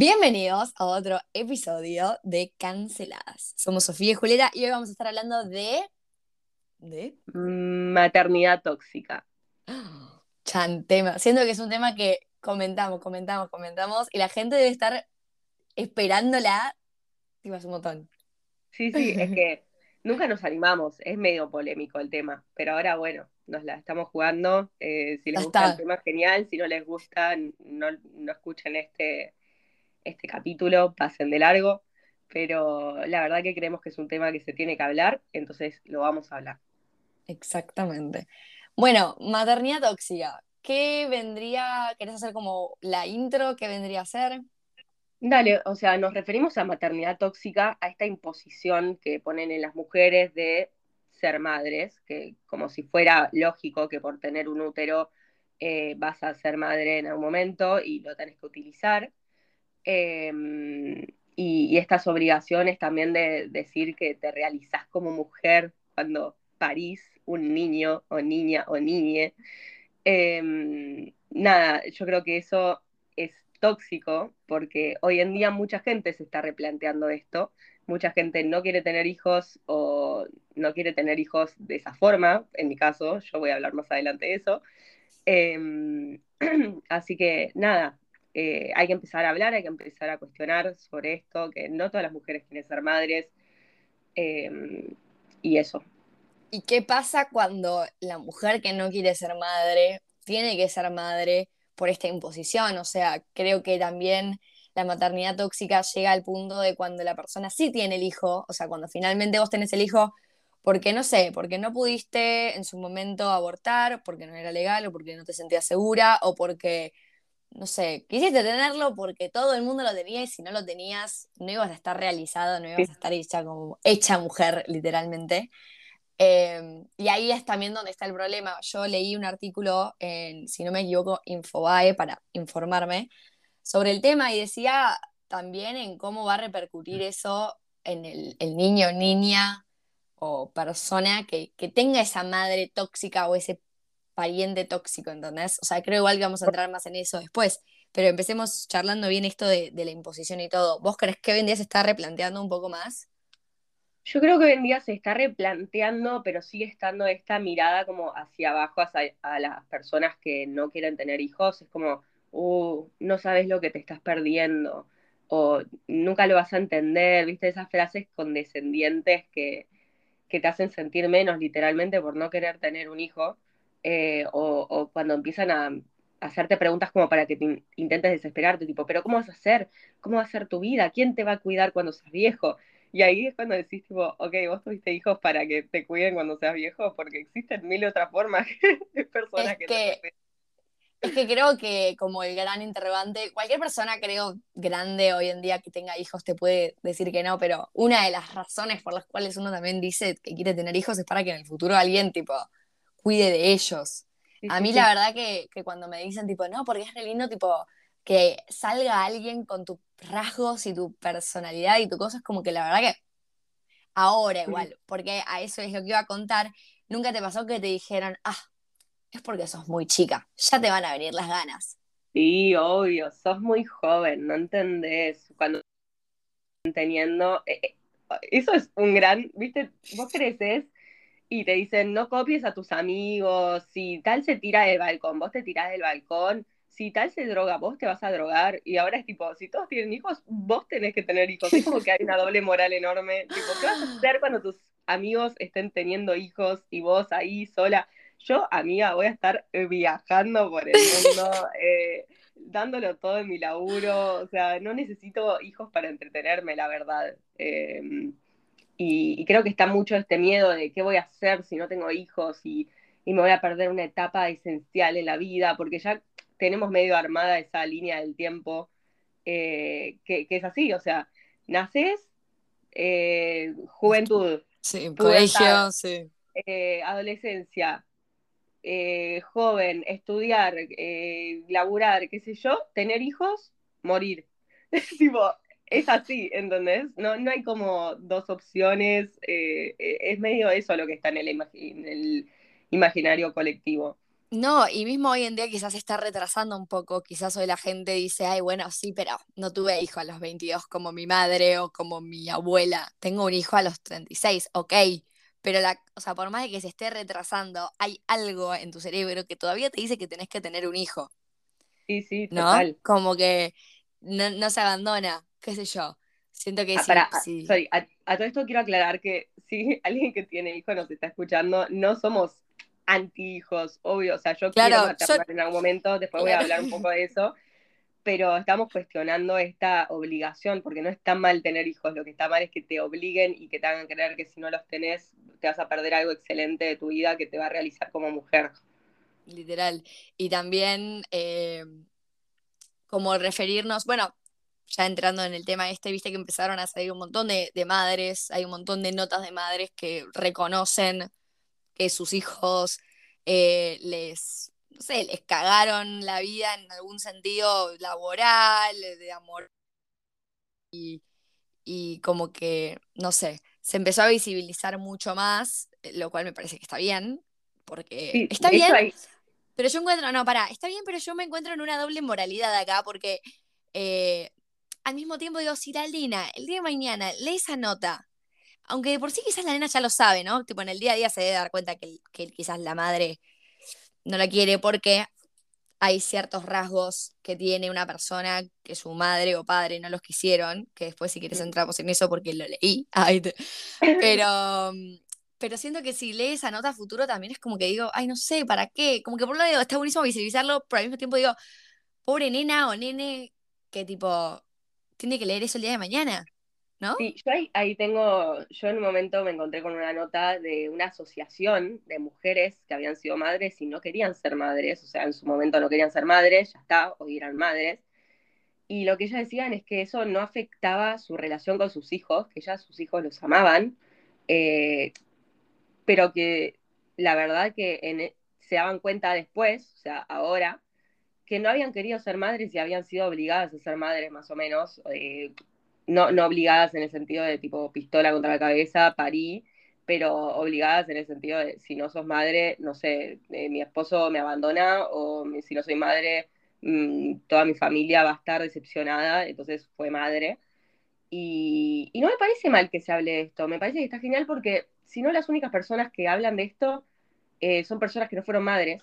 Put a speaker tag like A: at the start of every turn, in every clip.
A: Bienvenidos a otro episodio de Canceladas. Somos Sofía y Julieta y hoy vamos a estar hablando de.
B: ¿De? Maternidad tóxica.
A: Chan, tema. Siento que es un tema que comentamos, comentamos, comentamos y la gente debe estar esperándola. Tipo, un montón.
B: Sí, sí, es que nunca nos animamos. Es medio polémico el tema, pero ahora, bueno, nos la estamos jugando. Eh, si les gusta el tema, genial. Si no les gusta, no, no escuchen este este capítulo, pasen de largo, pero la verdad que creemos que es un tema que se tiene que hablar, entonces lo vamos a hablar.
A: Exactamente. Bueno, maternidad tóxica. ¿Qué vendría, querés hacer como la intro? ¿Qué vendría a ser?
B: Dale, o sea, nos referimos a maternidad tóxica, a esta imposición que ponen en las mujeres de ser madres, que como si fuera lógico que por tener un útero eh, vas a ser madre en algún momento y lo tenés que utilizar. Em, y, estas obligaciones también de decir que te realizás como mujer cuando parís un niño o niña o niñe. Em, nada, yo creo que eso es tóxico porque hoy en día mucha gente se está replanteando esto, mucha gente no quiere tener hijos o no quiere tener hijos de esa forma, en mi caso, yo voy a hablar más adelante de eso. Em, así que nada, eh, hay que empezar a hablar, hay que empezar a cuestionar sobre esto, que no todas las mujeres quieren ser madres, em, y eso.
A: ¿Y qué pasa cuando la mujer que no quiere ser madre tiene que ser madre por esta imposición? O sea, creo que también la maternidad tóxica llega al punto de cuando la persona sí tiene el hijo, o sea, cuando finalmente vos tenés el hijo, porque no sé, porque no pudiste en su momento abortar, porque no era legal, o porque no te sentías segura, o porque no sé, quisiste tenerlo porque todo el mundo lo tenía y si no lo tenías, no ibas a estar realizado, no ibas a estar hecha como hecha mujer, literalmente. Em, y ahí es también donde está el problema. Yo leí un artículo en, si no me equivoco, Infobae para informarme sobre el tema y decía también en cómo va a repercutir eso en el, el niño, niña o persona que, que tenga esa madre tóxica o ese pariente tóxico, ¿entendés? O sea, creo igual que vamos a entrar más en eso después, pero empecemos charlando bien esto de, la imposición y todo. ¿Vos crees que hoy en día se está replanteando un poco más?
B: Yo creo que hoy en día se está replanteando, pero sigue estando esta mirada como hacia abajo a las personas que no quieren tener hijos. Es como, uh, no sabes lo que te estás perdiendo, o nunca lo vas a entender, ¿viste? Esas frases condescendientes que, que te hacen sentir menos literalmente por no querer tener un hijo. Eh, o, cuando empiezan a, hacerte preguntas como para que te intentes desesperarte, tipo, pero ¿cómo vas a hacer? ¿Cómo va a ser tu vida? ¿Quién te va a cuidar cuando seas viejo? Y ahí es cuando decís, tipo, ok, vos tuviste hijos para que te cuiden cuando seas viejo, porque existen mil otras formas de personas
A: que, que Es que creo que como el gran interrogante, cualquier persona creo grande hoy en día que tenga hijos te puede decir que no, pero una de las razones por las cuales uno también dice que quiere tener hijos es para que en el futuro alguien tipo cuide de ellos. a mí la verdad que, cuando me dicen tipo, no, porque es re lindo tipo que salga alguien con tus rasgos y tu personalidad y tu cosa, es como que la verdad que ahora igual, porque a eso es lo que iba a contar, nunca te pasó que te dijeron, ah, es porque sos muy chica, ya te van a venir las ganas.
B: Sí, obvio, sos muy joven, no entendés. Cuando teniendo, eh, eh, eso es un gran, viste, vos creces y te dicen, no copies a tus amigos, si tal se tira del balcón, vos te tirás del balcón, si tal se droga, vos te vas a drogar, y ahora es tipo, si todos tienen hijos, vos tenés que tener hijos, es como que hay una doble moral enorme, tipo, ¿qué vas a hacer cuando tus amigos estén teniendo hijos y vos ahí sola? Yo, amiga, voy a estar viajando por el mundo, eh, dándolo todo en mi laburo, o sea, no necesito hijos para entretenerme, la verdad. Eh, y, creo que está mucho este miedo de qué voy a hacer si no tengo hijos y, me voy a perder una etapa esencial en la vida, porque ya tenemos medio armada esa línea del tiempo eh, que, es así, o sea, naces, eh, juventud,
A: sí, colegio, sí.
B: Eh, adolescencia, joven, estudiar, laburar, qué sé yo, tener hijos, morir. tipo, es así, ¿entendés? No, no hay como dos opciones, eh, eh, es medio eso lo que está en el, el imaginario colectivo.
A: No, y mismo hoy en día quizás se está retrasando un poco, quizás hoy la gente dice, ay, bueno, sí, pero no tuve hijo a los 22 como mi madre o como mi abuela, tengo un hijo a los 36, ok, pero la, o sea, por más de que se esté retrasando, hay algo en tu cerebro que todavía te dice que tenés que tener un hijo.
B: Sí, sí,
A: ¿no?
B: total.
A: Como que no, no se abandona, qué sé yo. Siento que
B: Ah,
A: sí,
B: para,
A: sí.
B: sorry, a, a todo esto quiero aclarar que si alguien que tiene hijos nos está escuchando, no somos anti-hijos, obvio, o sea, yo quiero
A: Claro, yo,
B: maternar en algún momento, después voy a hablar un poco de eso, pero estamos cuestionando esta obligación, porque no está mal tener hijos, lo que está mal es que te obliguen y que te hagan creer que si no los tenés, te vas a perder algo excelente de tu vida que te va a realizar como mujer.
A: literal. Y también eh, como referirnos, bueno, ya entrando en el tema este, viste que empezaron a salir un montón de, de madres, hay un montón de notas de madres que reconocen que sus hijos eh, les, no sé, les cagaron la vida en algún sentido laboral, de amor, y, y como que, no sé, se empezó a visibilizar mucho más, eh, lo cual me parece que está bien, porque
B: Sí,
A: está bien,
B: hay,
A: pero yo encuentro, no, pará, está bien, pero yo me encuentro en una doble moralidad acá, porque eh, al mismo tiempo digo, si la Lina el día de mañana lee esa nota, aunque de por sí quizás la nena ya lo sabe, ¿no? Tipo, en el día a día se debe dar cuenta que, que quizás la madre no la quiere porque hay ciertos rasgos que tiene una persona que su madre o padre no los quisieron, que después si quieres entramos en eso porque lo leí, Ay, te- pero, pero siento que si lee esa nota a futuro también es como que digo, ay, no sé, ¿para qué? Como que por un lado está buenísimo visibilizarlo, pero al mismo tiempo digo, pobre nena o nene que tipo tiene que leer eso el día de mañana, ¿no?
B: Sí, yo ahí, tengo, yo en un momento me encontré con una nota de una asociación de mujeres que habían sido madres y no querían ser madres, o sea, en su momento no querían ser madres, ya está, hoy eran madres. Y lo que ellas decían es que eso no afectaba su relación con sus hijos, que ya sus hijos los amaban, eh, pero que la verdad que se daban cuenta después, o sea, ahora, que no habían querido ser madres y habían sido obligadas a ser madres más o menos, eh, no, no obligadas en el sentido de tipo pistola contra la cabeza, parí, pero obligadas en el sentido de si no sos madre, no sé, eh, mi esposo me abandona o si no soy madre, mm, toda mi familia va a estar decepcionada, entonces fue madre. Y, y no me parece mal que se hable de esto, me parece que está genial porque si no las únicas personas que hablan de esto eh, son personas que no fueron madres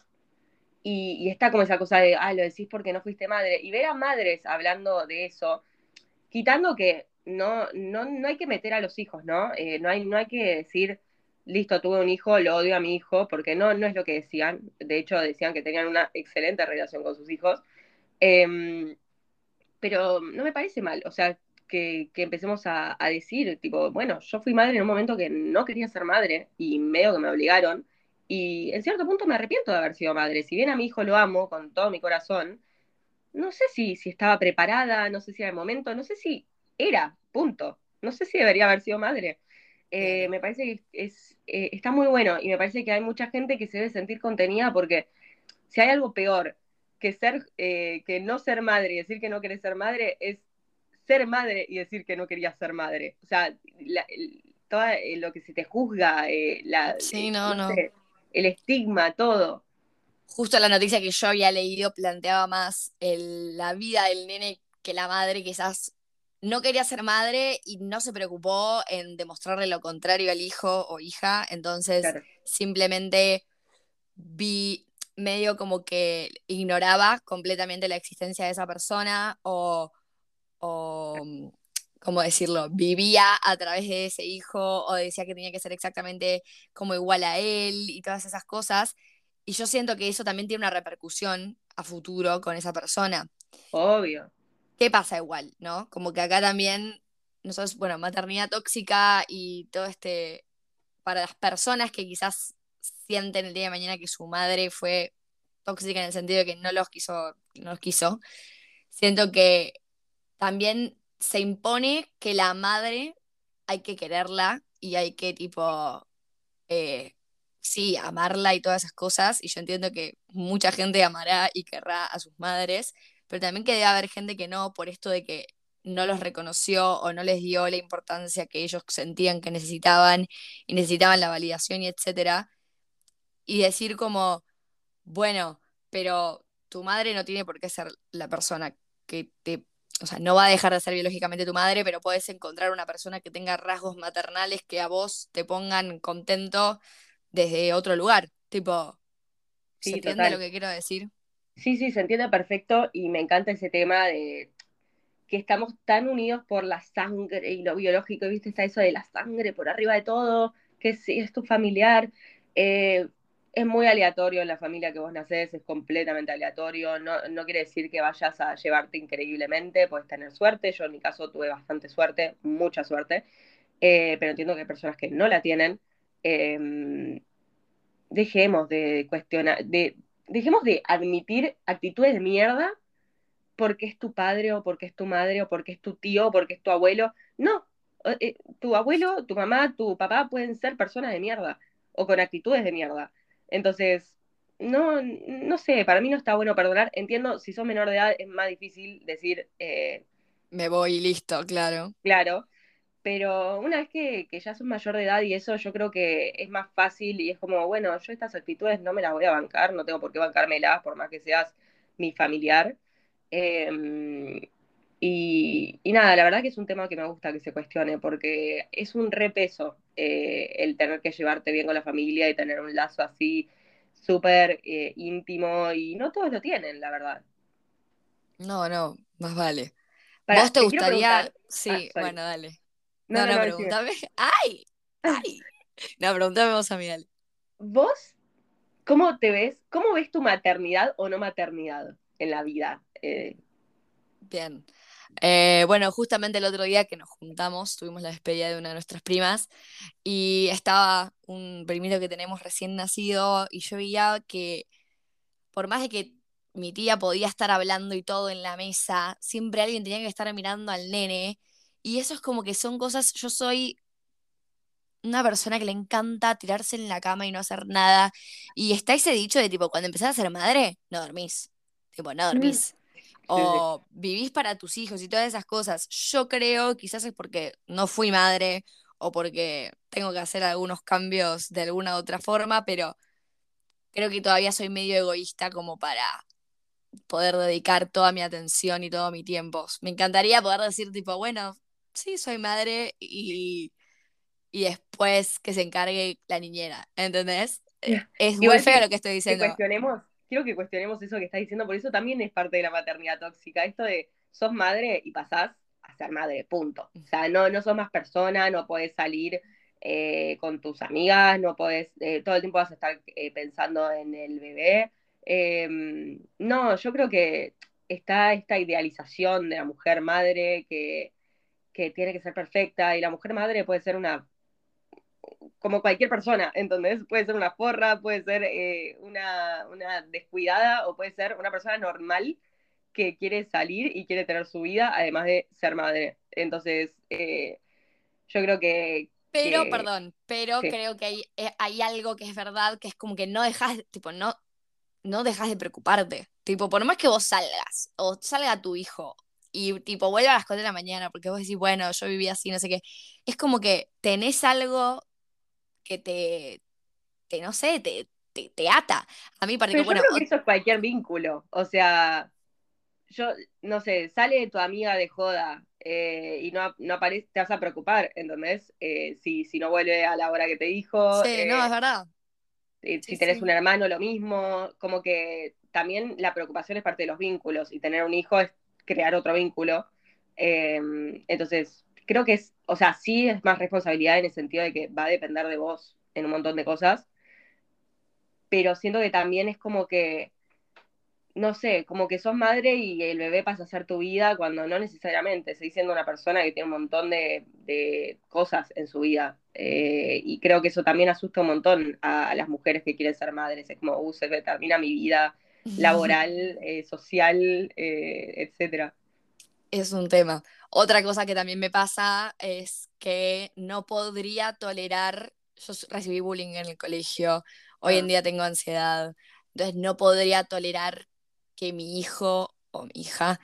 B: y, está como esa cosa de, ah, lo decís porque no fuiste madre. Y ver a madres hablando de eso, quitando que no, no, no hay que meter a los hijos, ¿no? Eh, no, hay, no hay que decir, listo, tuve un hijo, lo odio a mi hijo, porque no, no es lo que decían. De hecho, decían que tenían una excelente relación con sus hijos. Eh, pero no me parece mal, o sea, que, que empecemos a, a, decir, tipo, bueno, yo fui madre en un momento que no quería ser madre y medio que me obligaron, y en cierto punto me arrepiento de haber sido madre. Si bien a mi hijo lo amo con todo mi corazón, no sé si, si estaba preparada, no sé si era el momento, no sé si era, punto. No sé si debería haber sido madre. Eh, me parece que es, eh, está muy bueno y me parece que hay mucha gente que se debe sentir contenida porque si hay algo peor que ser, eh, que no ser madre y decir que no querés ser madre, es ser madre y decir que no querías ser madre. O sea, la, el, todo eh, lo que se te juzga, la,
A: Sí, no, no.
B: sé, el estigma, todo.
A: Justo la noticia que yo había leído planteaba más el- la vida del nene que la madre quizás no quería ser madre y no se preocupó en demostrarle lo contrario al hijo o hija, entonces
B: Claro.
A: simplemente vi medio como que ignoraba completamente la existencia de esa persona o, o ¿cómo decirlo? Vivía a través de ese hijo o decía que tenía que ser exactamente como igual a él y todas esas cosas. Y yo siento que eso también tiene una repercusión a futuro con esa persona.
B: Obvio.
A: ¿Qué pasa igual, no? Como que acá también, nosotros, bueno, maternidad tóxica y todo este, para las personas que quizás sienten el día de mañana que su madre fue tóxica en el sentido de que no los quiso, no los quiso, siento que también se impone que la madre hay que quererla y hay que tipo, eh, sí, amarla y todas esas cosas. Y yo entiendo que mucha gente amará y querrá a sus madres, pero también que debe haber gente que no, por esto de que no los reconoció o no les dio la importancia que ellos sentían que necesitaban y necesitaban la validación y etcétera. Y decir como, bueno, pero tu madre no tiene por qué ser la persona que te, o sea, no va a dejar de ser biológicamente tu madre, pero puedes encontrar una persona que tenga rasgos maternales que a vos te pongan contento desde otro lugar. Tipo, ¿se
B: Sí,
A: entiende
B: total.
A: lo que quiero decir?
B: Sí, sí, se entiende perfecto y me encanta ese tema de que estamos tan unidos por la sangre y lo biológico, ¿viste? Está eso de la sangre por arriba de todo, que si es tu familiar. Eh, es muy aleatorio en la familia que vos nacés, es completamente aleatorio. No, no quiere decir que vayas a llevarte increíblemente, puedes tener suerte. Yo en mi caso tuve bastante suerte, mucha suerte, Eh, pero entiendo que hay personas que no la tienen. Eh, dejemos de cuestionar, de, dejemos de admitir actitudes de mierda porque es tu padre o porque es tu madre o porque es tu tío o porque es tu abuelo. No, eh, tu abuelo, tu mamá, tu papá pueden ser personas de mierda o con actitudes de mierda. Entonces, no, no sé, para mí no está bueno perdonar. Entiendo, si sos menor de edad es más difícil decir, eh,
A: Me voy y listo, claro.
B: claro, pero una vez que, que, ya sos mayor de edad y eso, yo creo que es más fácil y es como, bueno, yo estas actitudes no me las voy a bancar, no tengo por qué bancármelas, por más que seas mi familiar. Eh, y, y, nada, la verdad que es un tema que me gusta que se cuestione, porque es un repeso eh, el tener que llevarte bien con la familia y tener un lazo así súper eh, íntimo, y no todos lo tienen, la verdad.
A: No, no, más vale.
B: Para,
A: ¿Vos te,
B: te
A: gustaría? Sí,
B: ah,
A: bueno, dale.
B: No,
A: No,
B: no,
A: no. ¡Ay! ¡Ay! No, pregúntame vos a mí, dale.
B: ¿Vos cómo te ves? ¿Cómo ves tu maternidad o no maternidad en la vida? Eh,
A: Bien. Eh, bueno, justamente el otro día que nos juntamos, tuvimos la despedida de una de nuestras primas y estaba un primito que tenemos recién nacido y yo veía que por más de que mi tía podía estar hablando y todo en la mesa, siempre alguien tenía que estar mirando al nene y eso es como que son cosas, yo soy una persona que le encanta tirarse en la cama y no hacer nada y está ese dicho de tipo, cuando empezás a ser madre, no dormís, tipo, no dormís o sí, sí. vivís para tus hijos y todas esas cosas. Yo creo, quizás es porque no fui madre o porque tengo que hacer algunos cambios de alguna u otra forma, pero creo que todavía soy medio egoísta como para poder dedicar toda mi atención y todo mi tiempo. Me encantaría poder decir tipo, bueno, sí, soy madre y, y después que se encargue la niñera, ¿entendés? Es
B: Igual
A: muy feo
B: que,
A: lo que estoy diciendo.
B: Que cuestionemos quiero que cuestionemos eso que estás diciendo, por eso también es parte de la maternidad tóxica, esto de sos madre y pasás a ser madre, punto. O sea, no, no sos más persona, no podés salir eh, con tus amigas, no podés, eh, todo el tiempo vas a estar eh, pensando en el bebé. Em, no, yo creo que está esta idealización de la mujer madre que, que tiene que ser perfecta y la mujer madre puede ser una como cualquier persona, entonces puede ser una forra, puede ser eh, una, una, descuidada o puede ser una persona normal que quiere salir y quiere tener su vida, además de ser madre. Entonces, eh, yo creo que...
A: Pero,
B: que...
A: perdón, pero
B: sí.
A: creo que hay, eh, hay, algo que es verdad, que es como que no dejas, tipo, no, no dejas de preocuparte. Tipo, por más que vos salgas, o salga tu hijo, y tipo, vuelva a las 4 de la mañana, porque vos decís, bueno, yo viví así, no sé qué. Es como que tenés algo que te, te no sé, te, te, te, ata. A mí,
B: Pero yo
A: bueno,
B: creo que eso es cualquier vínculo. O sea, yo, no sé, sale tu amiga de joda eh, y no, no aparece, te vas a preocupar, ¿entendés? Eh, si, si no vuelve a la hora que te dijo.
A: Sí,
B: eh,
A: no, es verdad.
B: Si
A: Sí,
B: tenés
A: sí.
B: un hermano, lo mismo. Como que también la preocupación es parte de los vínculos y tener un hijo es crear otro vínculo. Eh, entonces, creo que es, o sea, sí es más responsabilidad en el sentido de que va a depender de vos en un montón de cosas, pero siento que también es como que, no sé, como que sos madre y el bebé pasa a ser tu vida cuando no necesariamente, seguís siendo una persona que tiene un montón de, de cosas en su vida. Eh, y creo que eso también asusta un montón a, a, las mujeres que quieren ser madres. Es como, uh, se termina mi vida laboral, eh, social, eh, etcétera
A: es un tema. Otra cosa que también me pasa es que no podría tolerar, yo recibí bullying en el colegio, hoy
B: Ah.
A: en día tengo ansiedad, entonces no podría tolerar que mi hijo o mi hija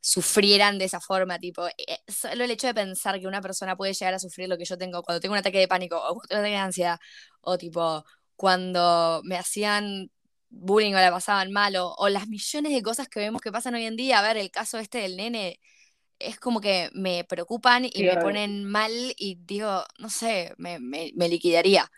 A: sufrieran de esa forma, tipo, eh, solo el hecho de pensar que una persona puede llegar a sufrir lo que yo tengo cuando tengo un ataque de pánico o cuando tengo un ataque de ansiedad, o tipo, cuando me hacían bullying o la pasaban mal, o, o las millones de cosas que vemos que pasan hoy en día. A ver, el caso este del nene es como que me preocupan y me ponen mal y digo, no sé, me, me, me liquidaría.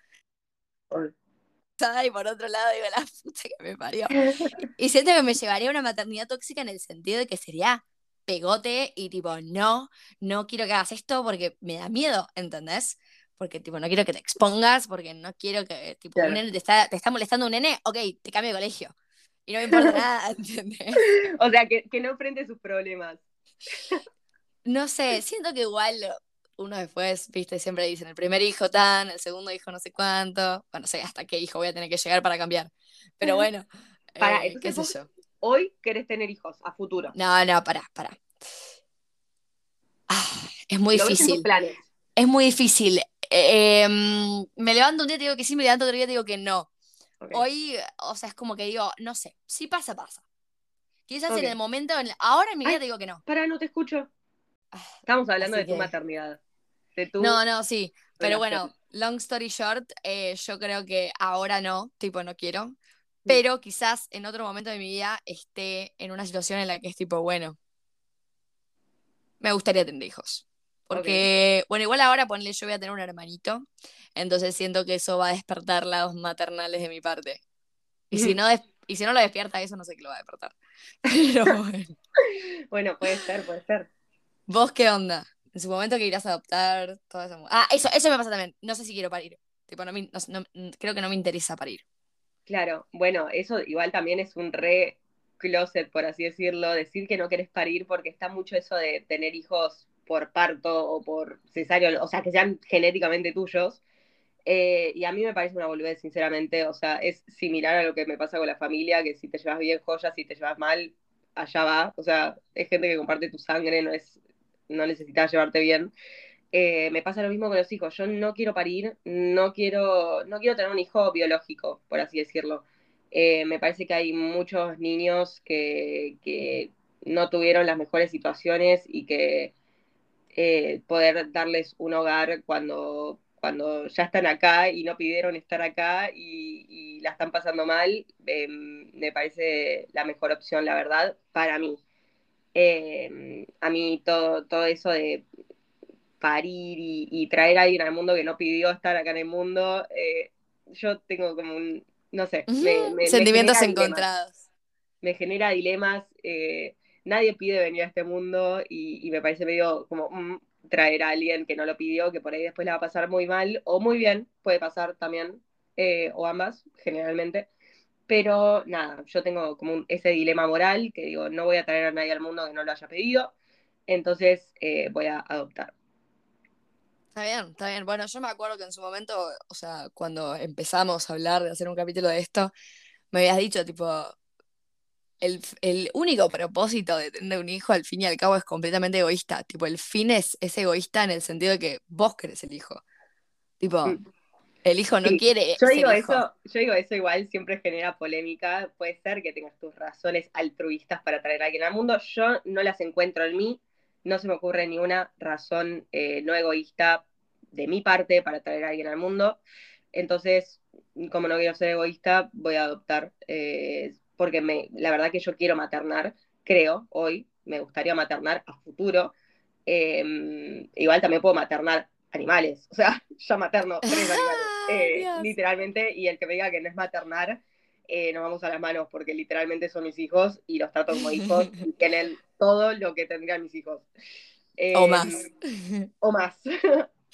A: Y por otro lado digo, la puta que me parió. Y siento que me llevaría a una maternidad tóxica en el sentido de que sería pegote y tipo, no, no quiero que hagas esto porque me da miedo, ¿entendés? Porque tipo, no quiero que te expongas, porque no quiero que, tipo, un nene te está, te está molestando un nene, ok, te cambio de colegio. Y no me importa nada, ¿entendés?
B: O sea, que, que no enfrente sus problemas.
A: No sé, siento que igual uno después, viste, siempre dicen el primer hijo tan, el segundo hijo no sé cuánto. Bueno, no sé hasta qué hijo voy a tener que llegar para cambiar. Pero bueno,
B: Para,
A: eh, qué sé yo.
B: Hoy querés tener hijos a futuro.
A: No, no, pará, pará. Ah, es muy
B: Lo
A: difícil.
B: planes.
A: Es muy difícil. Eh, em, me levanto un día y te digo que sí, me levanto otro día y te digo que no. Hoy, o sea, es como que digo, no sé, si pasa, pasa. Quizás
B: Ok.
A: en el momento, en- ahora en mi vida
B: Ay.
A: te digo que no.
B: Para, no te escucho.
A: Ah,
B: Estamos hablando
A: así
B: de tu
A: que-
B: maternidad. De tu
A: No, no, sí. Pero
B: relación.
A: bueno, long story short, eh, yo creo que ahora no, tipo, no quiero. Pero quizás en otro momento de mi vida esté en una situación en la que es tipo, bueno, me gustaría tener hijos. Porque, bueno, igual ahora ponle, yo voy a tener un hermanito, entonces siento que eso va a despertar lados maternales de mi parte. Y si no, y si no lo despierta eso, no sé qué lo va a despertar. Pero bueno.
B: Bueno, puede ser, puede ser.
A: ¿Vos qué onda? En su momento que irás a adoptar, todo eso. Ah, eso, eso me pasa también. No sé si quiero parir. Tipo, no me- no- no- creo que no me interesa parir.
B: Claro, bueno, eso igual también es un re closet, por así decirlo, decir que no querés parir porque está mucho eso de tener hijos por parto o por cesárea, o sea, que sean genéticamente tuyos. Eh, y a mí me parece una boludez, sinceramente, o sea, es similar a lo que me pasa con la familia, que si te llevas bien, joya, si te llevas mal, allá va. O sea, es gente que comparte tu sangre, no es, no necesitas llevarte bien. Eh, me pasa lo mismo con los hijos. Yo no quiero parir, no quiero, no quiero tener un hijo biológico, por así decirlo. Eh, me parece que hay muchos niños que, que no tuvieron las mejores situaciones y que poder darles un hogar cuando, cuando ya están acá y no pidieron estar acá y, y la están pasando mal, eh, me parece la mejor opción, la verdad, para mí. Eh, a mí todo, todo eso de parir y, y, traer a alguien al mundo que no pidió estar acá en el mundo, eh, yo tengo como un, no sé, me, me,
A: sentimientos
B: me
A: encontrados.
B: Dilemas. Me genera dilemas, eh, nadie pide venir a este mundo y, y me parece medio como mm, traer a alguien que no lo pidió, que por ahí después la va a pasar muy mal o muy bien, puede pasar también, eh, o ambas, generalmente. Pero nada, yo tengo como ese dilema moral que digo, no voy a traer a nadie al mundo que no lo haya pedido, entonces eh, voy a adoptar.
A: Está bien, está bien. Bueno, yo me acuerdo que en su momento, o sea, cuando empezamos a hablar de hacer un capítulo de esto, me habías dicho, tipo, el, el, único propósito de tener un hijo al fin y al cabo es completamente egoísta. Tipo, el fin es, es egoísta en el sentido de que vos querés el hijo. Tipo, mm. el hijo no
B: sí.
A: quiere.
B: Yo digo
A: hijo.
B: eso, yo digo eso igual siempre genera polémica. Puede ser que tengas tus razones altruistas para traer a alguien al mundo. Yo no las encuentro en mí. No se me ocurre ni una razón eh, no egoísta de mi parte para traer a alguien al mundo. Entonces, como no quiero ser egoísta, voy a adoptar. Eh, porque me, la verdad que yo quiero maternar, creo, hoy, me gustaría maternar a futuro. Eh, igual también puedo maternar animales, o sea, ya materno tres animales, eh, literalmente, y el que me diga que no es maternar, eh, nos vamos a las manos, porque literalmente son mis hijos y los trato como hijos y tienen todo lo que tendrían mis hijos.
A: O más.
B: O más.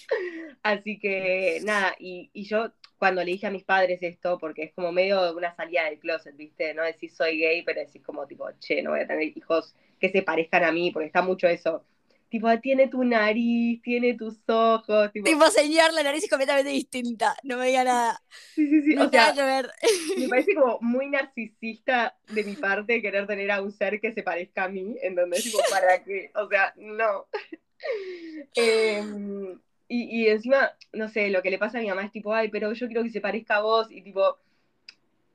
B: Así que nada, y, y yo cuando le dije a mis padres esto, porque es como medio una salida del closet, ¿viste? No decís soy gay, pero decís como tipo, che, no voy a tener hijos que se parezcan a mí, porque está mucho eso. Tipo, tiene tu nariz, tiene tus ojos. Tipo,
A: tipo señor, la nariz es completamente distinta, no me diga nada.
B: Sí, sí, sí.
A: No
B: o sea,
A: que ver.
B: me parece como muy narcisista de mi parte querer tener a un ser que se parezca a mí, en donde tipo, ¿para qué? O sea, no. eh, y, y, encima, no sé, lo que le pasa a mi mamá es tipo, ay, pero yo quiero que se parezca a vos, y tipo,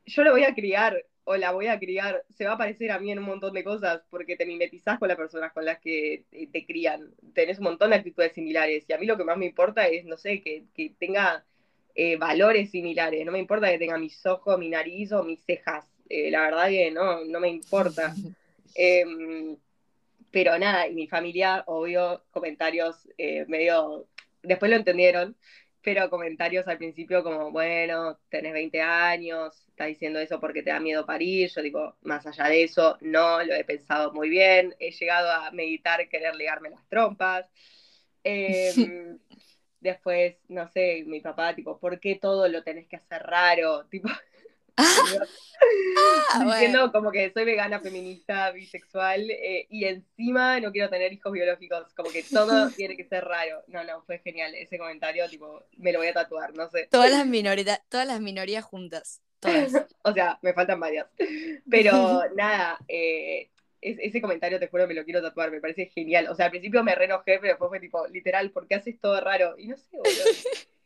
B: yo lo voy a criar, o la voy a criar, se va a parecer a mí en un montón de cosas, porque te mimetizás con las personas con las que te, te crían, tenés un montón de actitudes similares, y a mí lo que más me importa es, no sé, que, que tenga eh, valores similares, no me importa que tenga mis ojos, mi nariz o mis cejas, eh, la verdad que no, no me importa. Em, pero nada, y mi familia, obvio, comentarios eh, medio, después lo entendieron, pero comentarios al principio como, bueno, tenés 20 años, estás diciendo eso porque te da miedo parir, yo digo, más allá de eso, no, lo he pensado muy bien, he llegado a meditar, querer ligarme las trompas. Em, después, no sé, mi papá, tipo, ¿por qué todo lo tenés que hacer raro? Tipo, ah, diciendo como que soy vegana, feminista, bisexual eh, y encima no quiero tener hijos biológicos, como que todo tiene que ser raro. No, no, fue genial ese comentario, tipo, me lo voy a tatuar, no sé.
A: Todas las, minorías todas las minorías juntas. Todas.
B: o sea, me faltan varias. Pero nada, eh, ese comentario te juro me lo quiero tatuar, me parece genial. O sea, al principio me renojé, pero después fue tipo, literal, ¿por qué haces todo raro? Y no sé, boludo,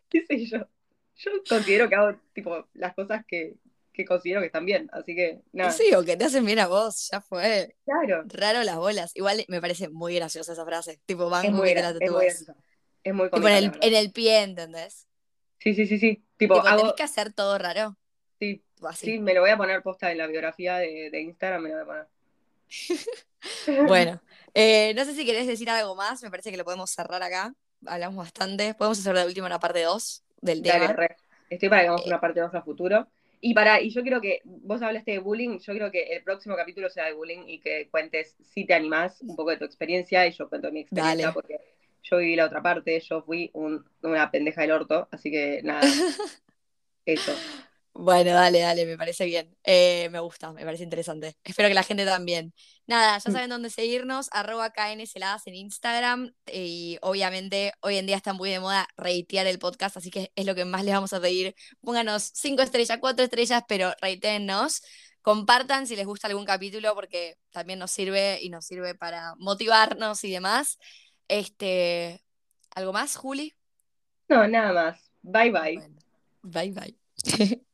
B: qué sé yo. Yo considero que hago tipo las cosas que, que considero que están bien, así que nada.
A: Sí, o que te hacen bien a vos, ya fue.
B: Claro.
A: Raro las bolas. Igual me parece muy graciosa esa frase. Tipo, van es muy,
B: es muy Es muy tipo,
A: en, el, en el pie, ¿entendés?
B: Sí, sí, sí, sí. Tipo,
A: tipo hago... tenés que hacer todo raro.
B: Sí, sí, me lo voy a poner posta en la biografía de, de Instagram, me lo voy a poner.
A: bueno, eh, no sé si querés decir algo más, me parece que lo podemos cerrar acá. Hablamos bastante. Podemos hacer de última una parte 2 del tema.
B: Estoy para que hagamos una parte 2 a futuro. Y para, y yo quiero que, vos hablaste de bullying, yo creo que el próximo capítulo sea de bullying y que cuentes, si te animás, un poco de tu experiencia y yo cuento mi experiencia porque yo viví la otra parte, yo fui una pendeja del orto, así que nada, eso.
A: Bueno, dale, dale, me parece bien. Eh, me gusta, me parece interesante. Espero que la gente también. Nada, ya mm. saben dónde seguirnos, arroba KNSLAdas en Instagram. Y obviamente hoy en día está muy de moda reitear el podcast, así que es lo que más les vamos a pedir. Pónganos cinco estrellas, cuatro estrellas, pero reiteennos. Compartan si les gusta algún capítulo, porque también nos sirve y nos sirve para motivarnos y demás. Este, ¿Algo más, Juli?
B: No, nada más. Bye bye.
A: bye bye.